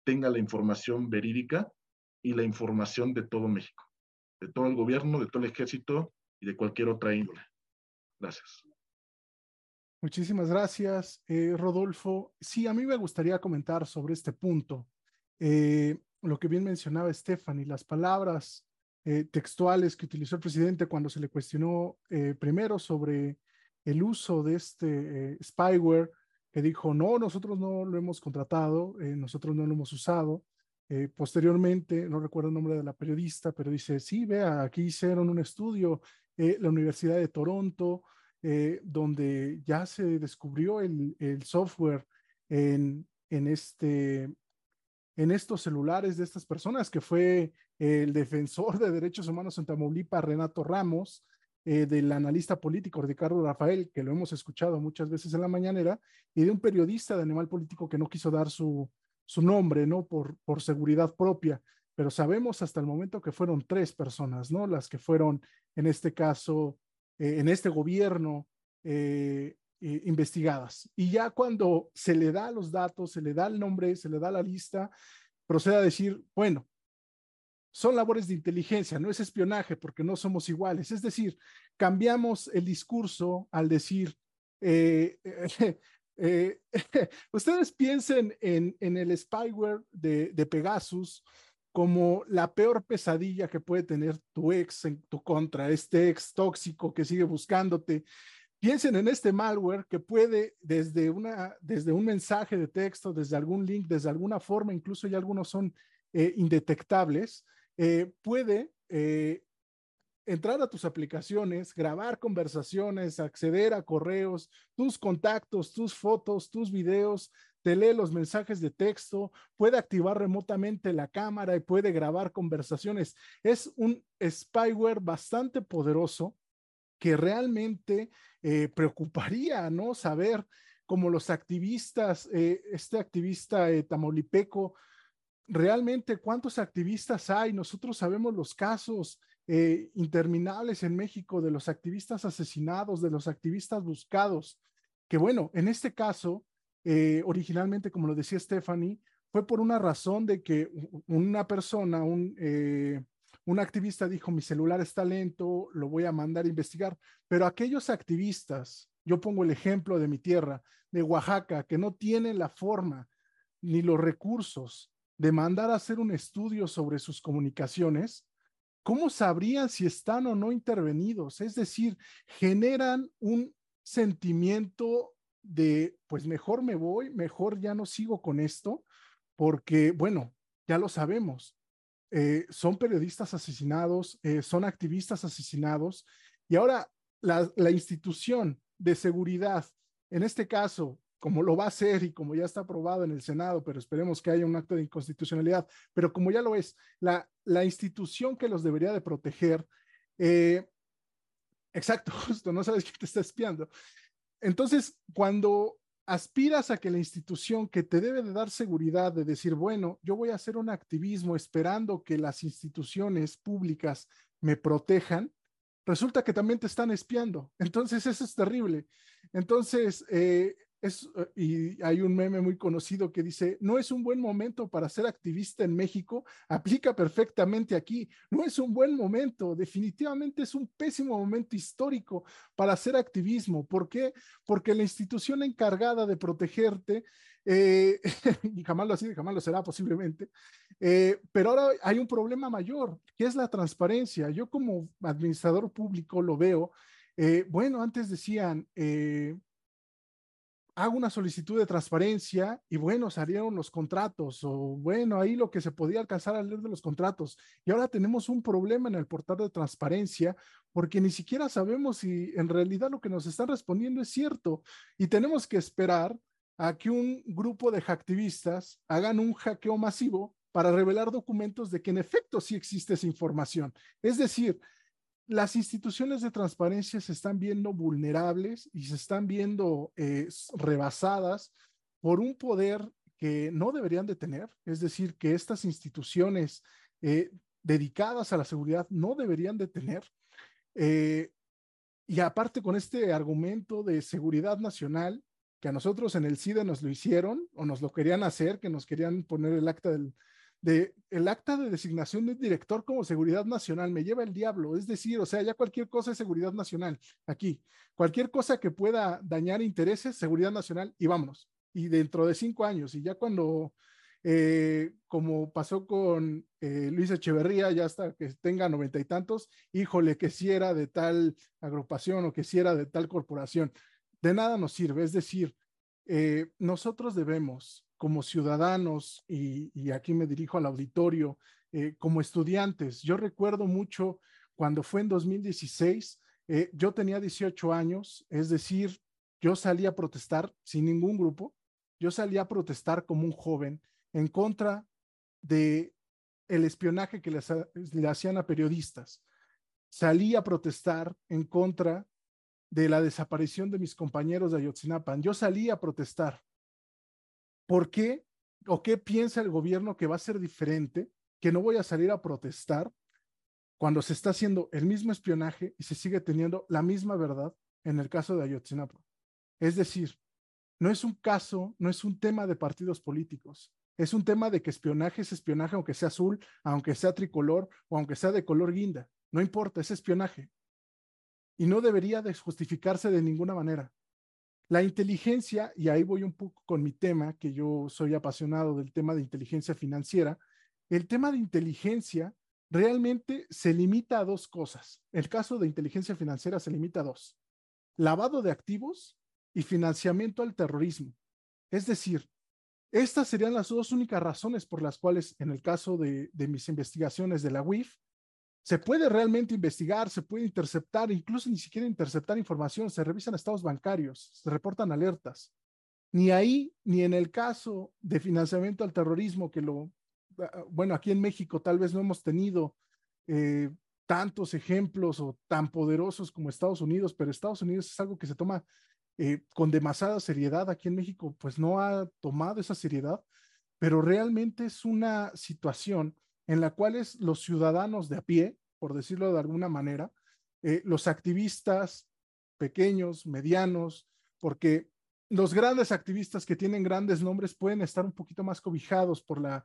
tenga la información verídica y la información de todo México, de todo el gobierno, de todo el ejército y de cualquier otra índole. Gracias. Muchísimas gracias, eh, Rodolfo. Sí, a mí me gustaría comentar sobre este punto. Eh, lo que bien mencionaba Stephanie, las palabras eh, textuales que utilizó el presidente cuando se le cuestionó primero sobre el uso de este eh, spyware que dijo, no, nosotros no lo hemos contratado, eh, nosotros no lo hemos usado. Eh, posteriormente, no recuerdo el nombre de la periodista, pero dice, sí, vea, aquí hicieron un estudio, la Universidad de Toronto, donde ya se descubrió el, el software en, en, este, en estos celulares de estas personas, que fue el defensor de derechos humanos en Tamaulipas, Renato Ramos, eh, del analista político Ricardo Rafael, que lo hemos escuchado muchas veces en la mañanera, y de un periodista de Animal Político que no quiso dar su, su nombre, ¿no? Por, por seguridad propia, pero sabemos hasta el momento que fueron tres personas, ¿no? Las que fueron, en este caso, eh, en este gobierno, eh, investigadas. Y ya cuando se le da los datos, se le da el nombre, se le da la lista, procede a decir, bueno, son labores de inteligencia, no es espionaje porque no somos iguales. Es decir, cambiamos el discurso al decir, eh, eh, ustedes piensen en, el spyware de, de, Pegasus como la peor pesadilla que puede tener tu ex en tu contra, este ex tóxico que sigue buscándote. Piensen en este malware que puede desde, una, desde un mensaje de texto, desde algún link, desde alguna forma, incluso ya algunos son eh, indetectables, eh, puede eh, entrar a tus aplicaciones, grabar conversaciones, acceder a correos, tus contactos, tus fotos, tus videos, te lee los mensajes de texto, puede activar remotamente la cámara y puede grabar conversaciones. Es un spyware bastante poderoso que realmente eh, preocuparía, ¿no? Saber como los activistas, eh, este activista eh, tamaulipeco, realmente cuántos activistas hay. Nosotros sabemos los casos interminables en México de los activistas asesinados, de los activistas buscados, que bueno, en este caso, originalmente, como lo decía Stephanie, fue por una razón de que una persona, un, un activista dijo, mi celular está lento, lo voy a mandar a investigar, pero aquellos activistas, yo pongo el ejemplo de mi tierra, de Oaxaca, que no tienen la forma ni los recursos de mandar a hacer un estudio sobre sus comunicaciones, ¿cómo sabrían si están o no intervenidos? Es decir, generan un sentimiento de, pues mejor me voy, mejor ya no sigo con esto, porque, bueno, ya lo sabemos, eh, son periodistas asesinados, eh, son activistas asesinados, y ahora la, la, institución de seguridad, en este caso, como lo va a hacer y como ya está aprobado en el Senado, pero esperemos que haya un acto de inconstitucionalidad, pero como ya lo es, la, la institución que los debería de proteger, eh, exacto, justo, no sabes quién te está espiando. Entonces, cuando aspiras a que la institución que te debe de dar seguridad de decir, bueno, yo voy a hacer un activismo esperando que las instituciones públicas me protejan, resulta que también te están espiando. Entonces, eso es terrible. Entonces, eh, eh, y hay un meme muy conocido que dice, no es un buen momento para ser activista en México, aplica perfectamente aquí, no es un buen momento, definitivamente es un pésimo momento histórico para hacer activismo. ¿Por qué? Porque la institución encargada de protegerte, eh, y jamás lo ha sido jamás lo será posiblemente, eh, pero ahora hay un problema mayor, que es la transparencia. Yo como administrador público lo veo. bueno, antes decían, hago una solicitud de transparencia y bueno, salieron los contratos o bueno, ahí lo que se podía alcanzar al leer de los contratos. Y ahora tenemos un problema en el portal de transparencia porque ni siquiera sabemos si en realidad lo que nos están respondiendo es cierto y tenemos que esperar a que un grupo de hacktivistas hagan un hackeo masivo para revelar documentos de que en efecto sí existe esa información. Es decir, las instituciones de transparencia se están viendo vulnerables y se están viendo eh, rebasadas por un poder que no deberían de tener, es decir, que estas instituciones eh, dedicadas a la seguridad no deberían de tener. Eh, y aparte con este argumento de seguridad nacional, que a nosotros en el CIDE nos lo hicieron o nos lo querían hacer, que nos querían poner el acta del, de el acta de designación de director como seguridad nacional, me lleva el diablo, es decir, o sea, ya cualquier cosa es seguridad nacional, aquí, cualquier cosa que pueda dañar intereses, seguridad nacional, y vámonos, y dentro de cinco años, y ya cuando, eh, como pasó con eh, Luis Echeverría, ya hasta que tenga noventa y tantos, híjole, que si era de tal agrupación o que si era de tal corporación, de nada nos sirve, es decir, eh, nosotros debemos como ciudadanos, y, aquí me dirijo al auditorio, eh, como estudiantes. Yo recuerdo mucho cuando fue en 2016, eh, yo tenía 18 años, es decir, yo salí a protestar sin ningún grupo, yo salí a protestar como un joven en contra de el espionaje que le hacían a periodistas. Salí a protestar en contra de la desaparición de mis compañeros de Ayotzinapa. Yo salí a protestar ¿Por qué o qué piensa el gobierno que va a ser diferente, que no voy a salir a protestar cuando se está haciendo el mismo espionaje y se sigue teniendo la misma verdad en el caso de Ayotzinapa? Es decir, no es un caso, no es un tema de partidos políticos. Es un tema de que espionaje es espionaje, aunque sea azul, aunque sea tricolor o aunque sea de color guinda. No importa, es espionaje. Y no debería de justificarse de ninguna manera. La inteligencia, y ahí voy un poco con mi tema, que yo soy apasionado del tema de inteligencia financiera, el tema de inteligencia realmente se limita a dos cosas. El caso de inteligencia financiera se limita a dos. Lavado de activos y financiamiento al terrorismo. Es decir, estas serían las dos únicas razones por las cuales en el caso de, mis investigaciones de la UIF se puede realmente investigar, se puede interceptar, incluso ni siquiera interceptar información, se revisan estados bancarios, se reportan alertas. Ni ahí, ni en el caso de financiamiento al terrorismo, que lo, ah, bueno, aquí en México tal vez no hemos tenido eh, tantos ejemplos o tan poderosos como Estados Unidos, pero Estados Unidos es algo que se toma eh, con demasiada seriedad. Aquí en México, pues no ha tomado esa seriedad, pero realmente es una situación en la cual los ciudadanos de a pie, por decirlo de alguna manera, eh, los activistas pequeños, medianos, porque los grandes activistas que tienen grandes nombres pueden estar un poquito más cobijados por la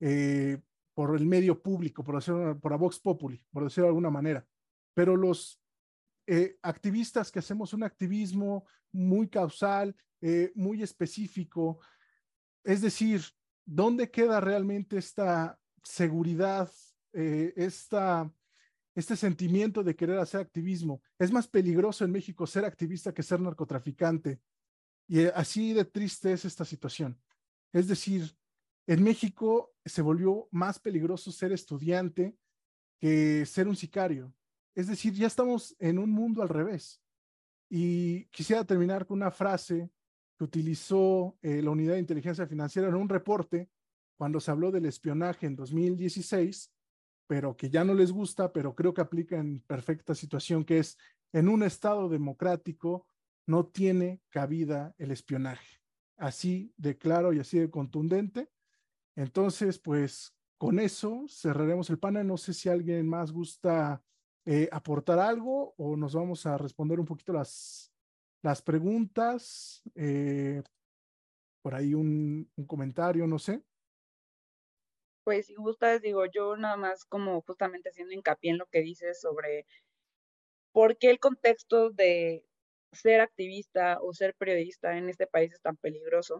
eh, por el medio público, por decirlo, por la Vox Populi, por decirlo de alguna manera. Pero los eh, activistas que hacemos un activismo muy causal, muy específico, es decir, ¿dónde queda realmente esta seguridad, esta, este sentimiento de querer hacer activismo? Es más peligroso en México ser activista que ser narcotraficante. Y así de triste es esta situación. Es decir, en México se volvió más peligroso ser estudiante que ser un sicario. Es decir, ya estamos en un mundo al revés. Y quisiera terminar con una frase que utilizó eh, la Unidad de Inteligencia Financiera en un reporte cuando se habló del espionaje en 2016, pero que ya no les gusta, pero creo que aplica en perfecta situación, que es en un Estado democrático no tiene cabida el espionaje. Así de claro y así de contundente. Entonces, pues con eso cerraremos el panel. No sé si alguien más gusta eh, aportar algo o nos vamos a responder un poquito las, las preguntas. Eh, por ahí un, un, comentario, no sé. Pues si gustas, digo, yo nada más como justamente haciendo hincapié en lo que dices sobre por qué el contexto de ser activista o ser periodista en este país es tan peligroso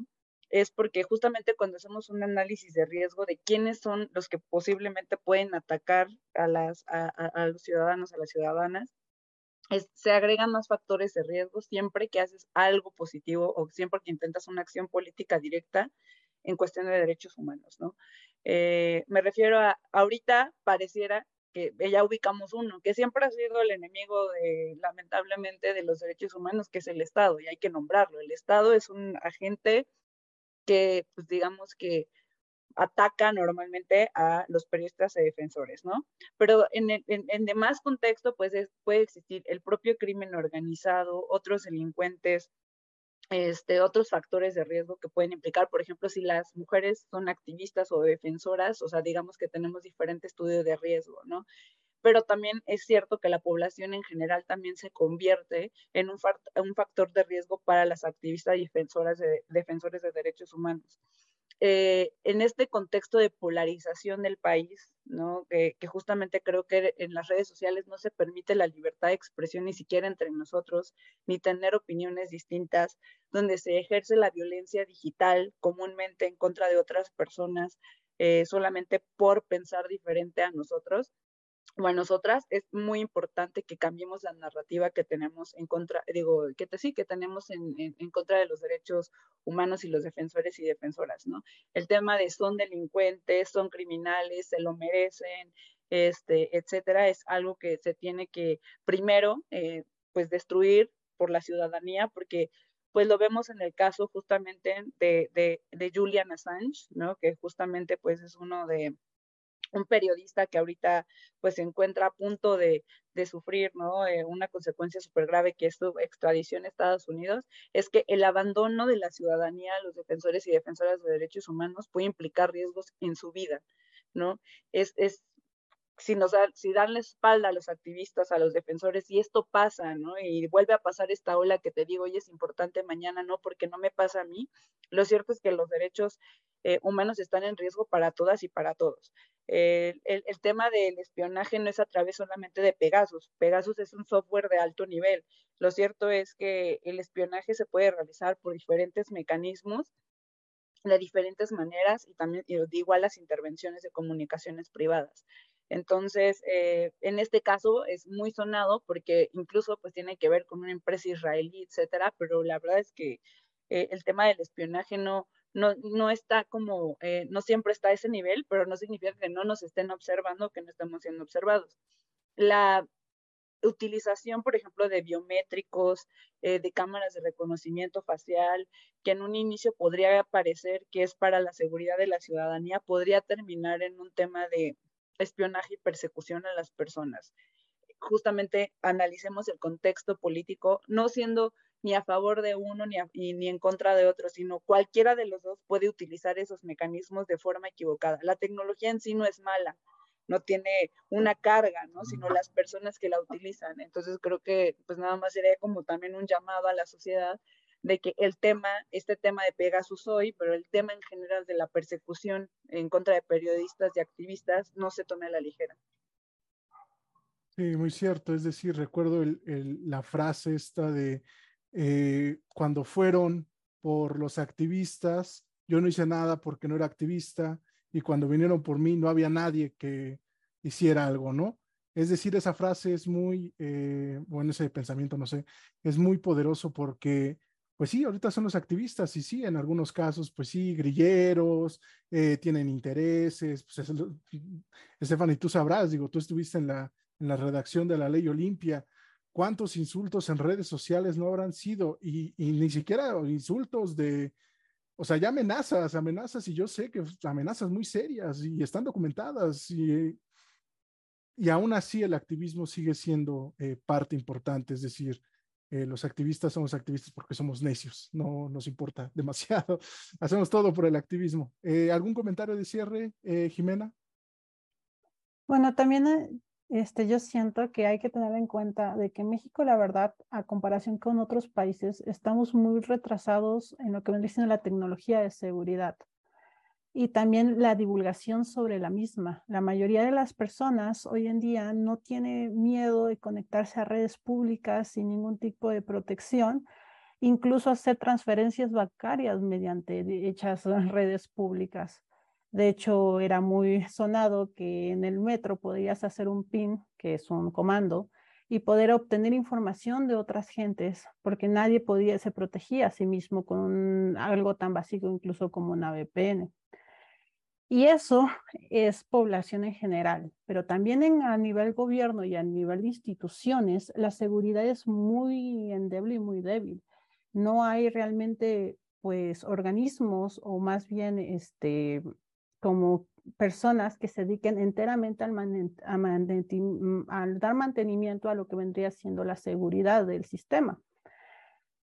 es porque justamente cuando hacemos un análisis de riesgo de quiénes son los que posiblemente pueden atacar a, las, a, los ciudadanos, a las ciudadanas, se agregan más factores de riesgo siempre que haces algo positivo o siempre que intentas una acción política directa en cuestión de derechos humanos, ¿no? Eh, me refiero a, ahorita pareciera que ya ubicamos uno, que siempre ha sido el enemigo de, lamentablemente, de los derechos humanos, que es el Estado, y hay que nombrarlo. El Estado es un agente que, pues digamos que ataca normalmente a los periodistas y defensores, ¿no? Pero en, en, demás contexto, pues puede existir el propio crimen organizado, otros delincuentes, este, otros factores de riesgo que pueden implicar, por ejemplo, si las mujeres son activistas o defensoras, o sea, digamos que tenemos diferentes estudios de riesgo, ¿no? pero también es cierto que la población en general también se convierte en un, un factor de riesgo para las activistas y defensoras de, defensores de derechos humanos. Eh, en este contexto de polarización del país, ¿no? Que, justamente creo que en las redes sociales no se permite la libertad de expresión ni siquiera entre nosotros, ni tener opiniones distintas, donde se ejerce la violencia digital comúnmente en contra de otras personas eh, solamente por pensar diferente a nosotros o a nosotras, es muy importante que cambiemos la narrativa que tenemos en contra, digo, que sí, que tenemos en, en, contra de los derechos humanos y los defensores y defensoras, ¿no? El tema de son delincuentes, son criminales, se lo merecen, este, etcétera, es algo que se tiene que primero, eh, pues, destruir por la ciudadanía, porque pues lo vemos en el caso justamente de, de, de Julian Assange, ¿no? Que justamente pues es uno de, un periodista que ahorita pues se encuentra a punto de, de sufrir ¿no? Eh, una consecuencia súper grave que es su extradición a Estados Unidos, es que el abandono de la ciudadanía a los defensores y defensoras de derechos humanos puede implicar riesgos en su vida, ¿no? Es, es si, nos da, si dan la espalda a los activistas, a los defensores, y esto pasa, ¿no? Y vuelve a pasar esta ola que te digo, hoy es importante, mañana no, porque no me pasa a mí, lo cierto es que los derechos eh, humanos están en riesgo para todas y para todos. el, el, tema del espionaje no es a través solamente de Pegasus. Pegasus es un software de alto nivel. Lo cierto es que el espionaje se puede realizar por diferentes mecanismos de diferentes maneras y también y igual las intervenciones de comunicaciones privadas. Entonces, eh, en este caso es muy sonado porque incluso pues tiene que ver con una empresa israelí, etcétera, pero la verdad es que eh, el tema del espionaje no, no, no está como, eh, no siempre está a ese nivel, pero no significa que no nos estén observando, que no estemos siendo observados. La utilización, por ejemplo, de biométricos, de cámaras de reconocimiento facial, que en un inicio podría parecer que es para la seguridad de la ciudadanía, podría terminar en un tema de, espionaje y persecución a las personas. Justamente analicemos el contexto político, no siendo ni a favor de uno ni, ni en contra de otro, sino cualquiera de los dos puede utilizar esos mecanismos de forma equivocada. La tecnología en sí no es mala, no tiene una carga, ¿no? Sino las personas que la utilizan. Entonces creo que pues nada más sería como también un llamado a la sociedad de que el tema, este tema de Pegasus hoy, pero el tema en general de la persecución en contra de periodistas y activistas no se tome a la ligera. Sí, muy cierto. Es decir, recuerdo el, la frase esta de eh, cuando fueron por los activistas, yo no hice nada porque no era activista y cuando vinieron por mí no había nadie que hiciera algo, ¿no? Es decir, esa frase es muy, eh, bueno, ese pensamiento, no sé, es muy poderoso porque, pues sí, ahorita son los activistas y sí, en algunos casos, pues sí, grilleros, eh, tienen intereses, pues Estefan, tú sabrás, digo, tú estuviste en la, en la redacción de la ley Olimpia, cuántos insultos en redes sociales no habrán sido y, ni siquiera insultos de, o sea, ya amenazas, amenazas y yo sé que amenazas muy serias y están documentadas y, y aún así el activismo sigue siendo eh, parte importante, es decir, eh, los activistas somos activistas porque somos necios, no nos importa demasiado, hacemos todo por el activismo. Eh, ¿Algún comentario de cierre, Jimena? Bueno, también este, yo siento que hay que tener en cuenta de que México, la verdad, a comparación con otros países, estamos muy retrasados en lo que viene siendo la tecnología de seguridad y también la divulgación sobre la misma. La mayoría de las personas hoy en día no tiene miedo de conectarse a redes públicas sin ningún tipo de protección, incluso hacer transferencias bancarias mediante hechas redes públicas. De hecho, era muy sonado que en el metro podías hacer un PIN, que es un comando, y poder obtener información de otras gentes, porque nadie podía, se protegía a sí mismo con algo tan básico incluso como una VPN. Y eso es población en general, pero también en, a nivel gobierno y a nivel de instituciones, la seguridad es muy endeble y muy débil. No hay realmente pues organismos o más bien este, como personas que se dediquen enteramente al, dar mantenimiento a lo que vendría siendo la seguridad del sistema.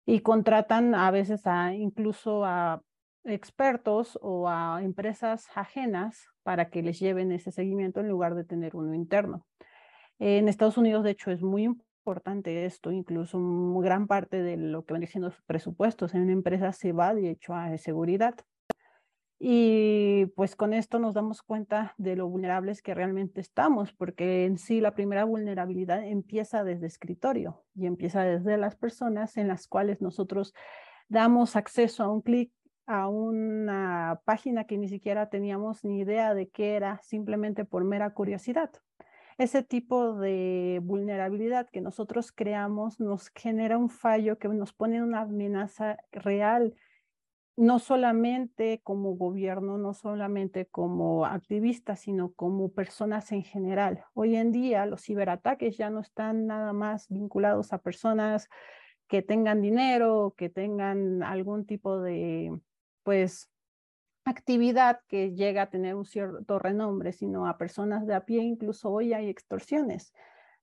Y contratan a veces a incluso a expertos o a empresas ajenas para que les lleven ese seguimiento en lugar de tener uno interno. En Estados Unidos, de hecho, es muy importante esto, incluso gran parte de lo que vendría siendo presupuestos en una empresa se va de hecho a seguridad. Y pues con esto nos damos cuenta de lo vulnerables que realmente estamos, porque en sí la primera vulnerabilidad empieza desde escritorio y empieza desde las personas en las cuales nosotros damos acceso a un clic a una página que ni siquiera teníamos ni idea de qué era, simplemente por mera curiosidad. Ese tipo de vulnerabilidad que nosotros creamos nos genera un fallo que nos pone una amenaza real no solamente como gobierno, no solamente como activistas, sino como personas en general. Hoy en día los ciberataques ya no están nada más vinculados a personas que tengan dinero, que tengan algún tipo de, pues, actividad que llega a tener un cierto renombre, sino a personas de a pie, incluso hoy hay extorsiones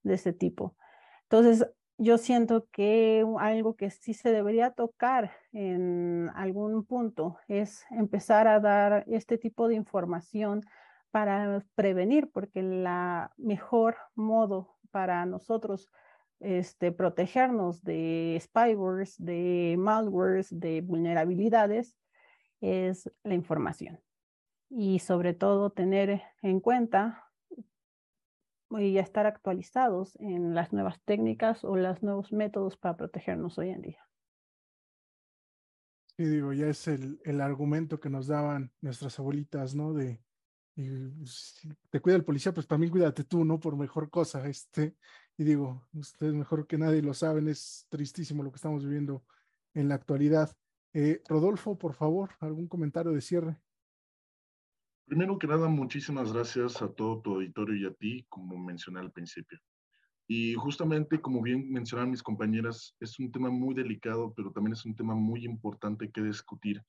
de ese tipo. Entonces, yo siento que algo que sí se debería tocar en algún punto es empezar a dar este tipo de información para prevenir, porque la mejor modo para nosotros este, protegernos de spywares, de malwares, de vulnerabilidades, es la información. Y sobre todo tener en cuenta y estar actualizados en las nuevas técnicas o los nuevos métodos para protegernos hoy en día. Sí, digo, ya es el, el argumento que nos daban nuestras abuelitas, ¿no? De, si te cuida el policía, pues también cuídate tú, ¿no? Por mejor cosa, este. Y digo, ustedes mejor que nadie lo saben, es tristísimo lo que estamos viviendo en la actualidad. Eh, Rodolfo, por favor, algún comentario de cierre. Primero que nada, muchísimas gracias a todo tu auditorio y a ti, como mencioné al principio. Y justamente, como bien mencionaron mis compañeras, es un tema muy delicado, pero también es un tema muy importante que discutir.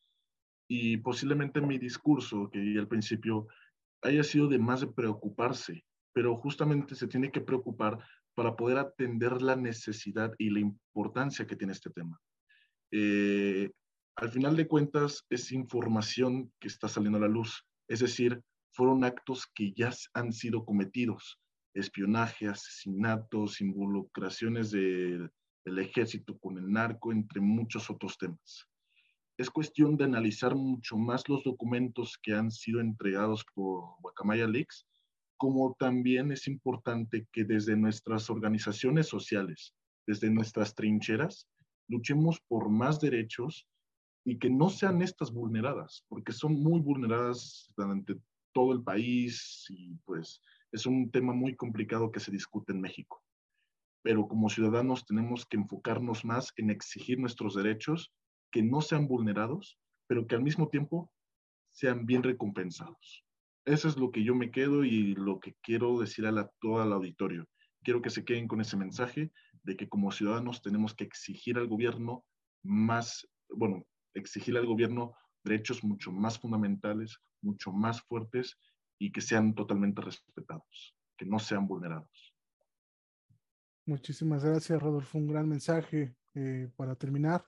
Y posiblemente mi discurso, que di al principio, haya sido de más de preocuparse, pero justamente se tiene que preocupar para poder atender la necesidad y la importancia que tiene este tema. eh, al final de cuentas es información que está saliendo a la luz. Es decir, fueron actos que ya han sido cometidos. Espionaje, asesinatos, involucraciones del ejército con el narco, entre muchos otros temas. Es cuestión de analizar mucho más los documentos que han sido entregados por Guacamaya Leaks, como también es importante que desde nuestras organizaciones sociales, desde nuestras trincheras, luchemos por más derechos y que no sean estas vulneradas, porque son muy vulneradas durante todo el país y pues es un tema muy complicado que se discute en México. Pero como ciudadanos tenemos que enfocarnos más en exigir nuestros derechos que no sean vulnerados, pero que al mismo tiempo sean bien recompensados. Eso es lo que yo me quedo y lo que quiero decir a la, todo el auditorio. Quiero que se queden con ese mensaje de que como ciudadanos tenemos que exigir al gobierno más, bueno, exigir al gobierno derechos mucho más fundamentales, mucho más fuertes y que sean totalmente respetados, que no sean vulnerados. Muchísimas gracias, Rodolfo. Un gran mensaje eh, para terminar.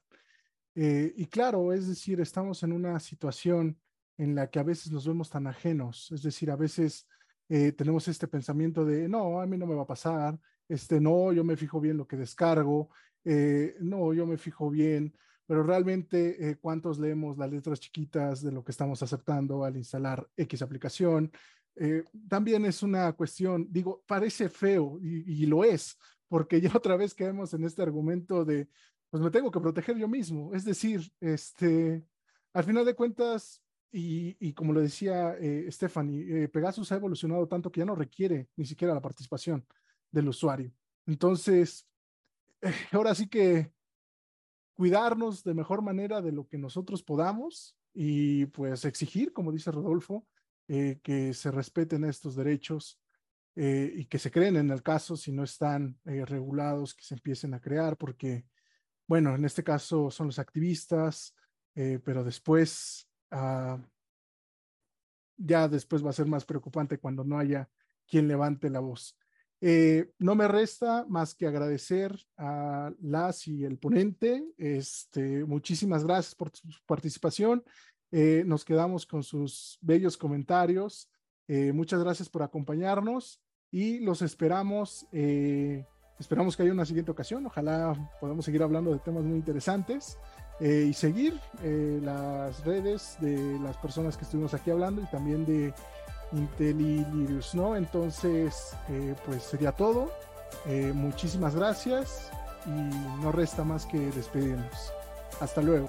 Eh, y claro, es decir, estamos en una situación en la que a veces nos vemos tan ajenos, es decir, a veces eh, tenemos este pensamiento de, no, a mí no me va a pasar, este, no, yo me fijo bien lo que descargo, no, yo me fijo bien pero realmente eh, cuántos leemos las letras chiquitas de lo que estamos aceptando al instalar X aplicación. Eh, también es una cuestión, digo, parece feo y, lo es, porque ya otra vez caemos en este argumento de, pues me tengo que proteger yo mismo. Es decir, este, al final de cuentas, y, y como lo decía eh, Stephanie, Pegasus ha evolucionado tanto que ya no requiere ni siquiera la participación del usuario. Entonces, ahora sí que cuidarnos de mejor manera de lo que nosotros podamos y pues exigir, como dice Rodolfo, eh, que se respeten estos derechos eh, y que se creen en el caso si no están eh, regulados, que se empiecen a crear, porque, bueno, en este caso son los activistas, pero después, ah, ya después va a ser más preocupante cuando no haya quien levante la voz. Eh, no me resta más que agradecer a las y el ponente. Este, muchísimas gracias por su participación. Eh, nos quedamos con sus bellos comentarios. Eh, muchas gracias por acompañarnos y los esperamos. esperamos que haya una siguiente ocasión. Ojalá podamos seguir hablando de temas muy interesantes y seguir las redes de las personas que estuvimos aquí hablando y también de IntelliLirius, ¿no? Entonces, eh, pues sería todo. Eh, muchísimas gracias y no resta más que despedirnos. Hasta luego.